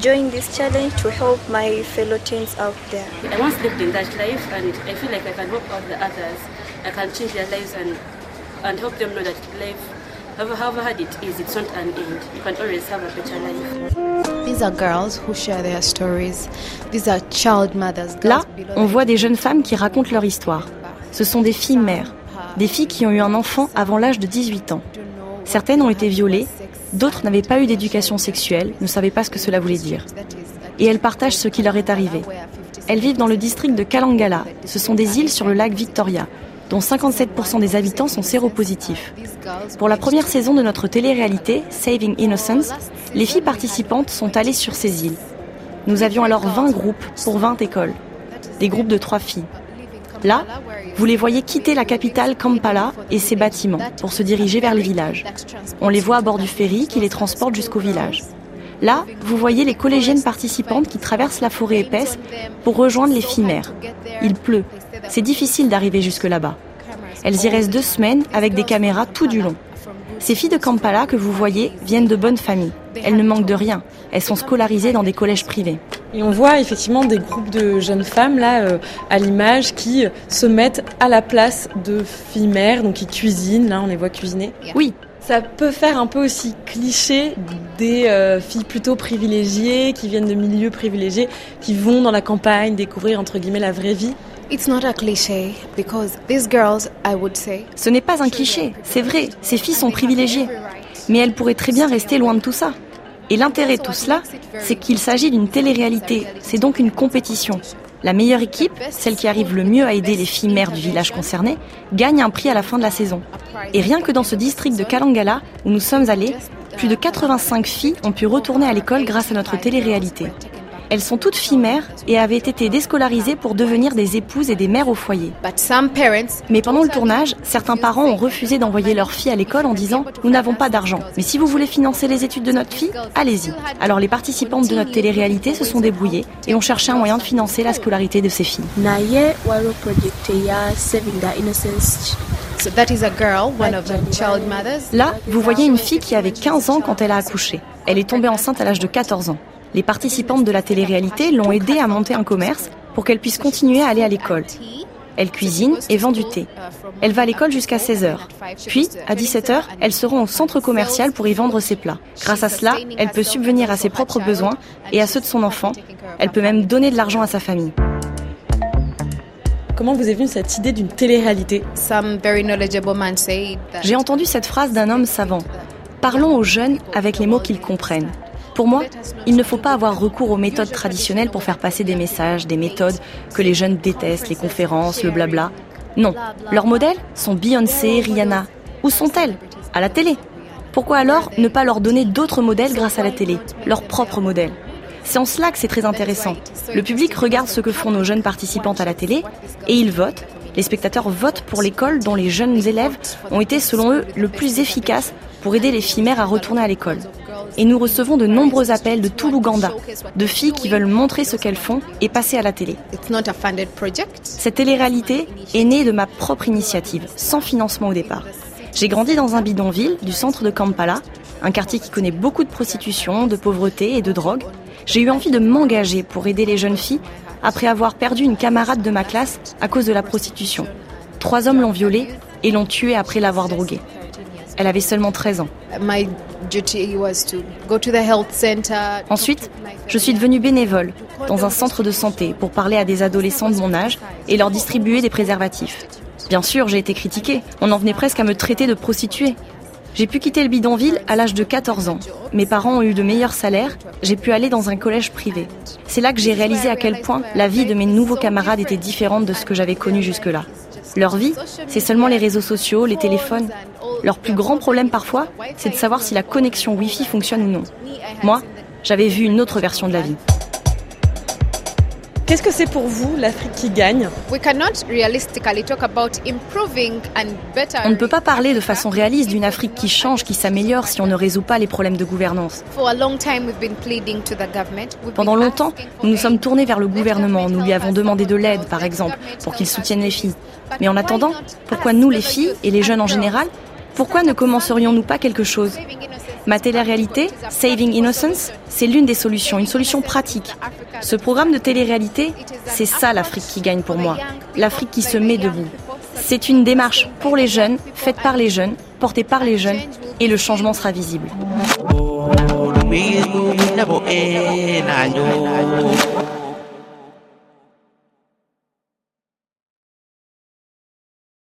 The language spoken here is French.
join this challenge to help my fellow teens out there. I once lived in that life and I feel like I can help out the others. I can change their lives and, and help them know that life, however, however hard it is, it's not an end. You can always have a better life. These are girls who share their stories. These are child mothers. Là, on voit des jeunes femmes qui racontent leur histoire. Ce sont des filles mères, des filles qui ont eu un enfant avant l'âge de 18 ans. Certaines ont été violées, d'autres n'avaient pas eu d'éducation sexuelle, ne savaient pas ce que cela voulait dire. Et elles partagent ce qui leur est arrivé. Elles vivent dans le district de Kalangala. Ce sont des îles sur le lac Victoria, dont 57% des habitants sont séropositifs. Pour la première saison de notre télé-réalité, Saving Innocence, les filles participantes sont allées sur ces îles. Nous avions alors 20 groupes pour 20 écoles. Des groupes de 3 filles. Là, vous les voyez quitter la capitale Kampala et ses bâtiments pour se diriger vers les villages. On les voit à bord du ferry qui les transporte jusqu'au village. Là, vous voyez les collégiennes participantes qui traversent la forêt épaisse pour rejoindre les filles mères. Il pleut. C'est difficile d'arriver jusque là-bas. Elles y restent deux semaines avec des caméras tout du long. Ces filles de Kampala que vous voyez viennent de bonnes familles. Elles ne manquent de rien. Elles sont scolarisées dans des collèges privés. Et on voit effectivement des groupes de jeunes femmes là euh, à l'image qui se mettent à la place de filles mères, donc qui cuisinent. Là, on les voit cuisiner. Oui. Ça peut faire un peu aussi cliché des euh, filles plutôt privilégiées, qui viennent de milieux privilégiés, qui vont dans la campagne découvrir entre guillemets la vraie vie. It's not a cliché because these girls, I would say, Ce n'est pas un cliché, c'est vrai, ces filles sont privilégiées. Mais elles pourraient très bien rester loin de tout ça. Et l'intérêt de tout cela, c'est qu'il s'agit d'une télé-réalité, c'est donc une compétition. La meilleure équipe, celle qui arrive le mieux à aider les filles mères du village concerné, gagne un prix à la fin de la saison. Et rien que dans ce district de Kalangala, où nous sommes allés, plus de 85 filles ont pu retourner à l'école grâce à notre télé-réalité. Elles sont toutes filles mères et avaient été déscolarisées pour devenir des épouses et des mères au foyer. Mais pendant le tournage, certains parents ont refusé d'envoyer leurs filles à l'école en disant ⁇ Nous n'avons pas d'argent, mais si vous voulez financer les études de notre fille, allez-y ⁇ Alors les participantes de notre télé-réalité se sont débrouillées et ont cherché un moyen de financer la scolarité de ces filles. Naye waliwo project ya Saving the Innocence. So that is a girl, one of the child mothers. Là, vous voyez une fille qui avait 15 ans quand elle a accouché. Elle est tombée enceinte à l'âge de 14 ans. Les participantes de la télé-réalité l'ont aidée à monter un commerce pour qu'elle puisse continuer à aller à l'école. Elle cuisine et vend du thé. Elle va à l'école jusqu'à 16h. Puis, à 17h, elle se rend au centre commercial pour y vendre ses plats. Grâce à cela, elle peut subvenir à ses propres besoins et à ceux de son enfant. Elle peut même donner de l'argent à sa famille. Comment vous est venue cette idée d'une télé-réalité? J'ai entendu cette phrase d'un homme savant. Parlons aux jeunes avec les mots qu'ils comprennent. Pour moi, il ne faut pas avoir recours aux méthodes traditionnelles pour faire passer des messages, des méthodes que les jeunes détestent, les conférences, le blabla. Non, leurs modèles sont Beyoncé, Rihanna. Où sont-elles? À la télé. Pourquoi alors ne pas leur donner d'autres modèles grâce à la télé, leurs propres modèles C'est en cela que c'est très intéressant. Le public regarde ce que font nos jeunes participantes à la télé et ils votent. Les spectateurs votent pour l'école dont les jeunes élèves ont été, selon eux, le plus efficace pour aider les filles mères à retourner à l'école. Et nous recevons de nombreux appels de tout l'Ouganda, de filles qui veulent montrer ce qu'elles font et passer à la télé. Cette télé-réalité est née de ma propre initiative, sans financement au départ. J'ai grandi dans un bidonville du centre de Kampala, un quartier qui connaît beaucoup de prostitution, de pauvreté et de drogue. J'ai eu envie de m'engager pour aider les jeunes filles après avoir perdu une camarade de ma classe à cause de la prostitution. Trois hommes l'ont violée et l'ont tuée après l'avoir droguée. Elle avait seulement 13 ans. Ensuite, je suis devenue bénévole dans un centre de santé pour parler à des adolescents de mon âge et leur distribuer des préservatifs. Bien sûr, j'ai été critiquée. On en venait presque à me traiter de prostituée. J'ai pu quitter le bidonville à l'âge de 14 ans. Mes parents ont eu de meilleurs salaires. J'ai pu aller dans un collège privé. C'est là que j'ai réalisé à quel point la vie de mes nouveaux camarades était différente de ce que j'avais connu jusque-là. Leur vie, c'est seulement les réseaux sociaux, les téléphones. Leur plus grand problème parfois, c'est de savoir si la connexion Wi-Fi fonctionne ou non. Moi, j'avais vu une autre version de la vie. Qu'est-ce que c'est pour vous l'Afrique qui gagne? On ne peut pas parler de façon réaliste d'une Afrique qui change, qui s'améliore si on ne résout pas les problèmes de gouvernance. Pendant longtemps, nous nous sommes tournés vers le gouvernement, nous lui avons demandé de l'aide, par exemple, pour qu'il soutienne les filles. Mais en attendant, pourquoi nous, les filles, et les jeunes en général, pourquoi ne commencerions-nous pas quelque chose Ma télé-réalité, Saving Innocence, c'est l'une des solutions, une solution pratique. Ce programme de télé-réalité, c'est ça l'Afrique qui gagne pour moi. L'Afrique qui se met debout. C'est une démarche pour les jeunes, faite par les jeunes, portée par les jeunes, et le changement sera visible.